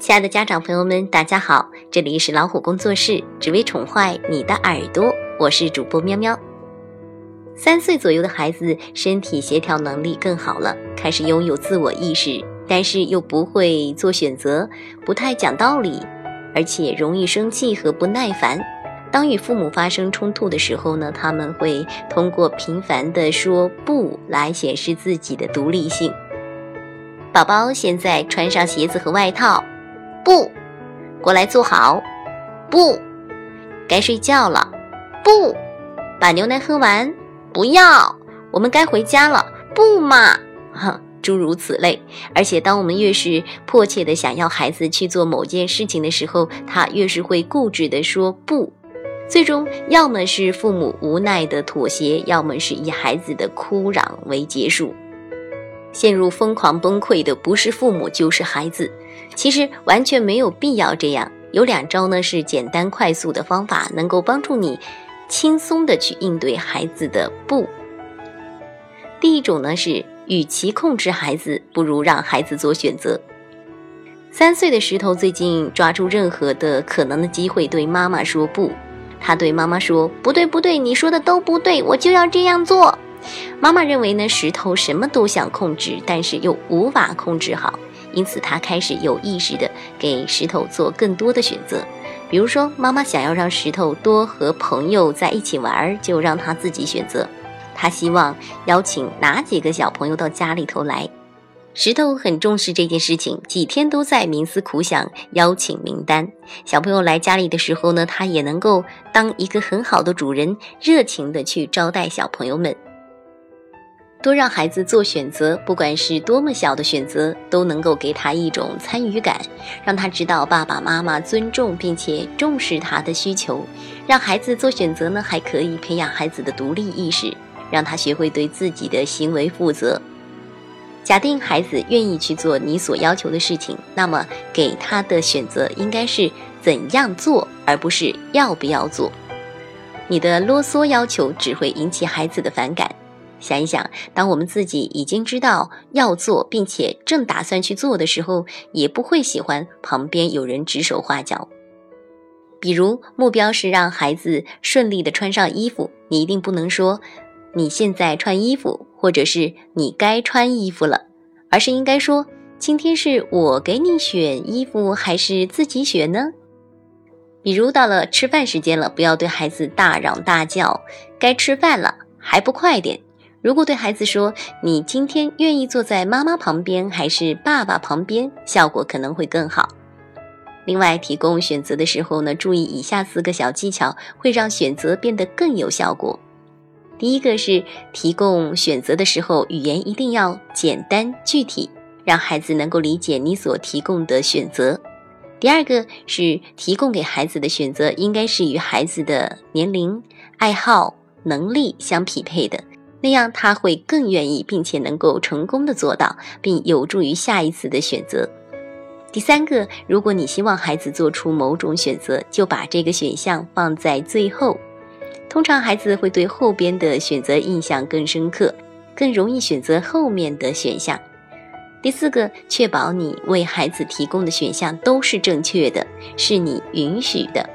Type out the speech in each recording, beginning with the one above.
亲爱的家长朋友们，大家好，这里是老虎工作室，只为宠坏你的耳朵，我是主播喵喵。三岁左右的孩子身体协调能力更好了，开始拥有自我意识，但是又不会做选择，不太讲道理，而且容易生气和不耐烦。当与父母发生冲突的时候呢，他们会通过频繁的说不来显示自己的独立性。宝宝现在穿上鞋子和外套。不，过来坐好。不，该睡觉了。不，把牛奶喝完。不要，我们该回家了。不嘛，哼，诸如此类。而且，当我们越是迫切的想要孩子去做某件事情的时候，他越是会固执的说不。最终，要么是父母无奈的妥协，要么是以孩子的哭嚷为结束。陷入疯狂崩溃的不是父母就是孩子，其实完全没有必要这样。有两招呢，是简单快速的方法，能够帮助你轻松的去应对孩子的不。第一种呢是，与其控制孩子，不如让孩子做选择。三岁的石头最近抓住任何的可能的机会对妈妈说不，他对妈妈说：“不对不对，你说的都不对，我就要这样做。”妈妈认为呢，石头什么都想控制，但是又无法控制好，因此他开始有意识的给石头做更多的选择。比如说，妈妈想要让石头多和朋友在一起玩，就让他自己选择。他希望邀请哪几个小朋友到家里头来。石头很重视这件事情，几天都在冥思苦想邀请名单。小朋友来家里的时候呢，他也能够当一个很好的主人，热情的去招待小朋友们。多让孩子做选择，不管是多么小的选择，都能够给他一种参与感，让他知道爸爸妈妈尊重并且重视他的需求。让孩子做选择呢，还可以培养孩子的独立意识，让他学会对自己的行为负责。假定孩子愿意去做你所要求的事情，那么给他的选择应该是怎样做，而不是要不要做。你的啰嗦要求只会引起孩子的反感。想一想，当我们自己已经知道要做，并且正打算去做的时候，也不会喜欢旁边有人指手画脚。比如，目标是让孩子顺利的穿上衣服，你一定不能说“你现在穿衣服”或者是“你该穿衣服了”，而是应该说“今天是我给你选衣服，还是自己选呢？”比如，到了吃饭时间了，不要对孩子大嚷大叫，“该吃饭了，还不快点！”如果对孩子说：“你今天愿意坐在妈妈旁边还是爸爸旁边？”效果可能会更好。另外，提供选择的时候呢，注意以下四个小技巧，会让选择变得更有效果。第一个是提供选择的时候，语言一定要简单具体，让孩子能够理解你所提供的选择。第二个是提供给孩子的选择应该是与孩子的年龄、爱好、能力相匹配的。那样他会更愿意，并且能够成功的做到，并有助于下一次的选择。第三个，如果你希望孩子做出某种选择，就把这个选项放在最后。通常孩子会对后边的选择印象更深刻，更容易选择后面的选项。第四个，确保你为孩子提供的选项都是正确的，是你允许的。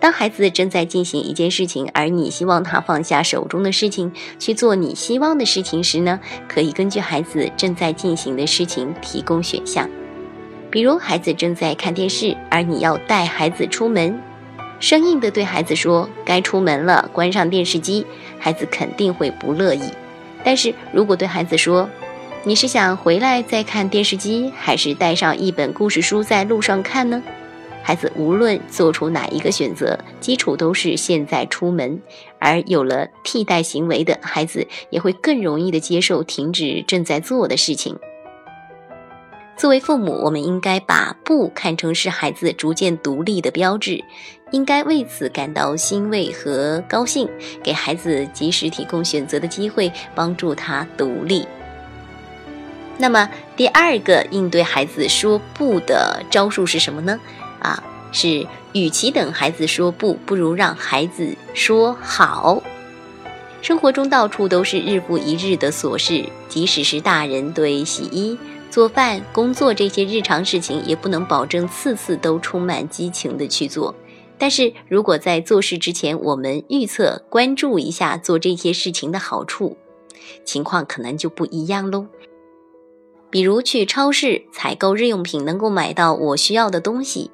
当孩子正在进行一件事情，而你希望他放下手中的事情去做你希望的事情时呢，可以根据孩子正在进行的事情提供选项。比如，孩子正在看电视，而你要带孩子出门，生硬地对孩子说：“该出门了，关上电视机。”孩子肯定会不乐意。但是如果对孩子说：“你是想回来再看电视机，还是带上一本故事书在路上看呢？”孩子无论做出哪一个选择，基础都是现在出门，而有了替代行为的孩子，也会更容易的接受停止正在做的事情。作为父母，我们应该把不看成是孩子逐渐独立的标志，应该为此感到欣慰和高兴，给孩子及时提供选择的机会，帮助他独立。那么，第二个应对孩子说不的招数是什么呢？啊，是与其等孩子说不，不如让孩子说好。生活中到处都是日复一日的琐事，即使是大人对洗衣、做饭、工作这些日常事情，也不能保证次次都充满激情的去做。但是如果在做事之前，我们预测、关注一下做这些事情的好处，情况可能就不一样喽。比如去超市采购日用品，能够买到我需要的东西；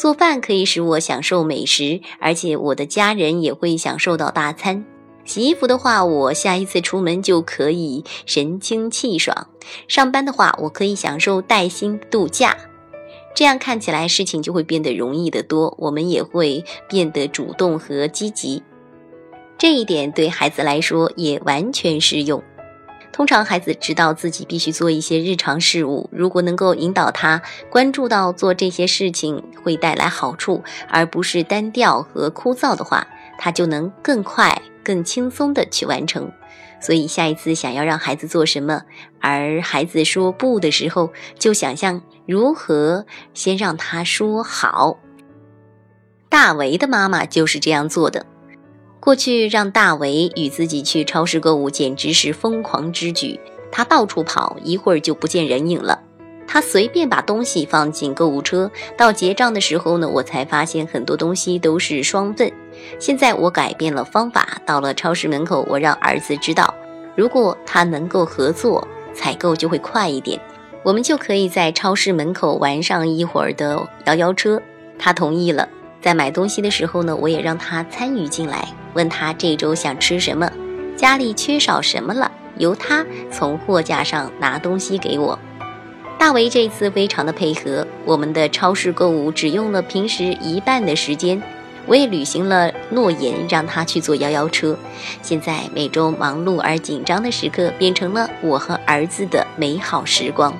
做饭可以使我享受美食，而且我的家人也会享受到大餐。洗衣服的话，我下一次出门就可以神清气爽；上班的话，我可以享受带薪度假。这样看起来，事情就会变得容易得多，我们也会变得主动和积极。这一点对孩子来说也完全适用。通常孩子知道自己必须做一些日常事务，如果能够引导他关注到做这些事情会带来好处，而不是单调和枯燥的话，他就能更快、更轻松地去完成。所以下一次想要让孩子做什么，而孩子说不的时候，就想象如何先让他说好。大为的妈妈就是这样做的。过去让大为与自己去超市购物，简直是疯狂之举。他到处跑，一会儿就不见人影了。他随便把东西放进购物车，到结账的时候呢，我才发现很多东西都是双份。现在我改变了方法，到了超市门口，我让儿子知道，如果他能够合作，采购就会快一点。我们就可以在超市门口玩上一会儿的摇摇车。他同意了。在买东西的时候呢，我也让他参与进来，问他这周想吃什么，家里缺少什么了，由他从货架上拿东西给我。大为这次非常的配合，我们的超市购物只用了平时一半的时间，我也履行了诺言，让他去坐摇摇车。现在每周忙碌而紧张的时刻，变成了我和儿子的美好时光。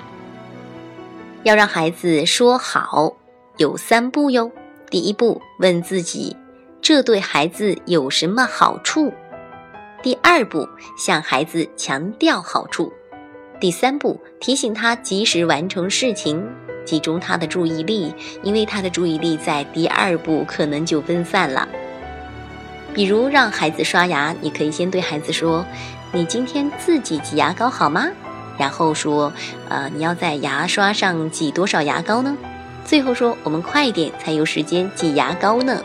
要让孩子说好，有三步哟。第一步，问自己，这对孩子有什么好处？第二步，向孩子强调好处。第三步，提醒他及时完成事情，集中他的注意力，因为他的注意力在第二步可能就分散了。比如让孩子刷牙，你可以先对孩子说：“你今天自己挤牙膏好吗？”然后说：“呃，你要在牙刷上挤多少牙膏呢？”最后说，我们快一点才有时间挤牙膏呢。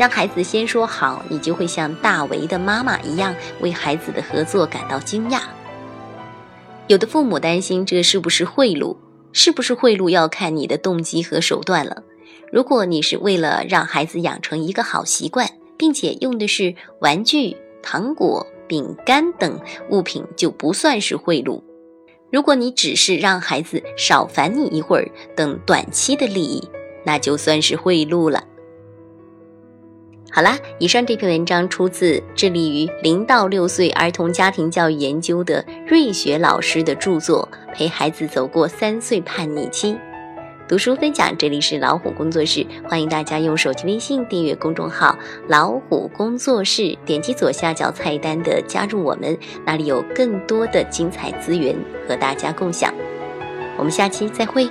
让孩子先说好，你就会像大为的妈妈一样，为孩子的合作感到惊讶。有的父母担心这是不是贿赂？是不是贿赂要看你的动机和手段了。如果你是为了让孩子养成一个好习惯，并且用的是玩具、糖果、饼干等物品，就不算是贿赂。如果你只是让孩子少烦你一会儿等短期的利益，那就算是贿赂了。好啦，以上这篇文章出自致力于零到六岁儿童家庭教育研究的瑞雪老师的著作《陪孩子走过三岁叛逆期》。读书分享，这里是老虎工作室，欢迎大家用手机微信订阅公众号“老虎工作室”，点击左下角菜单的“加入我们”，那里有更多的精彩资源和大家共享。我们下期再会。